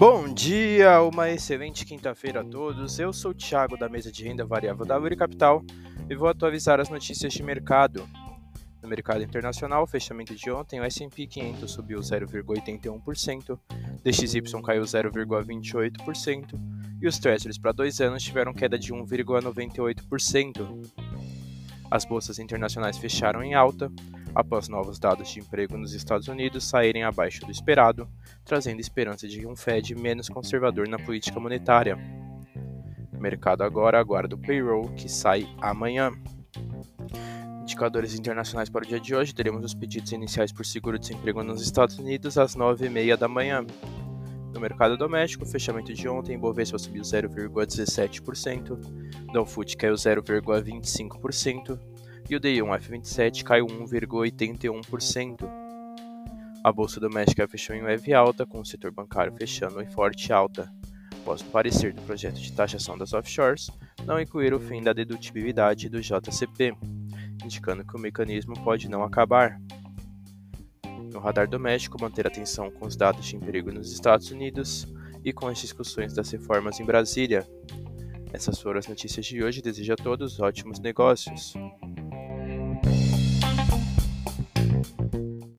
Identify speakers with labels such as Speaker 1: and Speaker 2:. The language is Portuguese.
Speaker 1: Bom dia, uma excelente quinta-feira a todos. Eu sou o Thiago da mesa de renda variável da Uri Capital e vou atualizar as notícias de mercado. No mercado internacional, fechamento de ontem, o S&P 500 subiu 0,81%, DXY caiu 0,28% e os Treasuries para dois anos tiveram queda de 1,98%. As bolsas internacionais fecharam em alta, após novos dados de emprego nos Estados Unidos saírem abaixo do esperado, trazendo esperança de um Fed menos conservador na política monetária. O mercado agora aguarda o payroll, que sai amanhã. Indicadores internacionais para o dia de hoje: teremos os pedidos iniciais por seguro-desemprego nos Estados Unidos às 9h30 da manhã. No mercado doméstico, fechamento de ontem, Bovespa subiu 0,17%, Dow Food caiu 0,25%, e o DI1F27 caiu 1,81%. A bolsa doméstica fechou em leve alta, com o setor bancário fechando em forte alta, após o parecer do projeto de taxação das offshores não incluir o fim da dedutibilidade do JCP, indicando que o mecanismo pode não acabar. No radar doméstico, manter atenção com os dados de emprego nos Estados Unidos e com as discussões das reformas em Brasília. Essas foram as notícias de hoje. Desejo a todos ótimos negócios.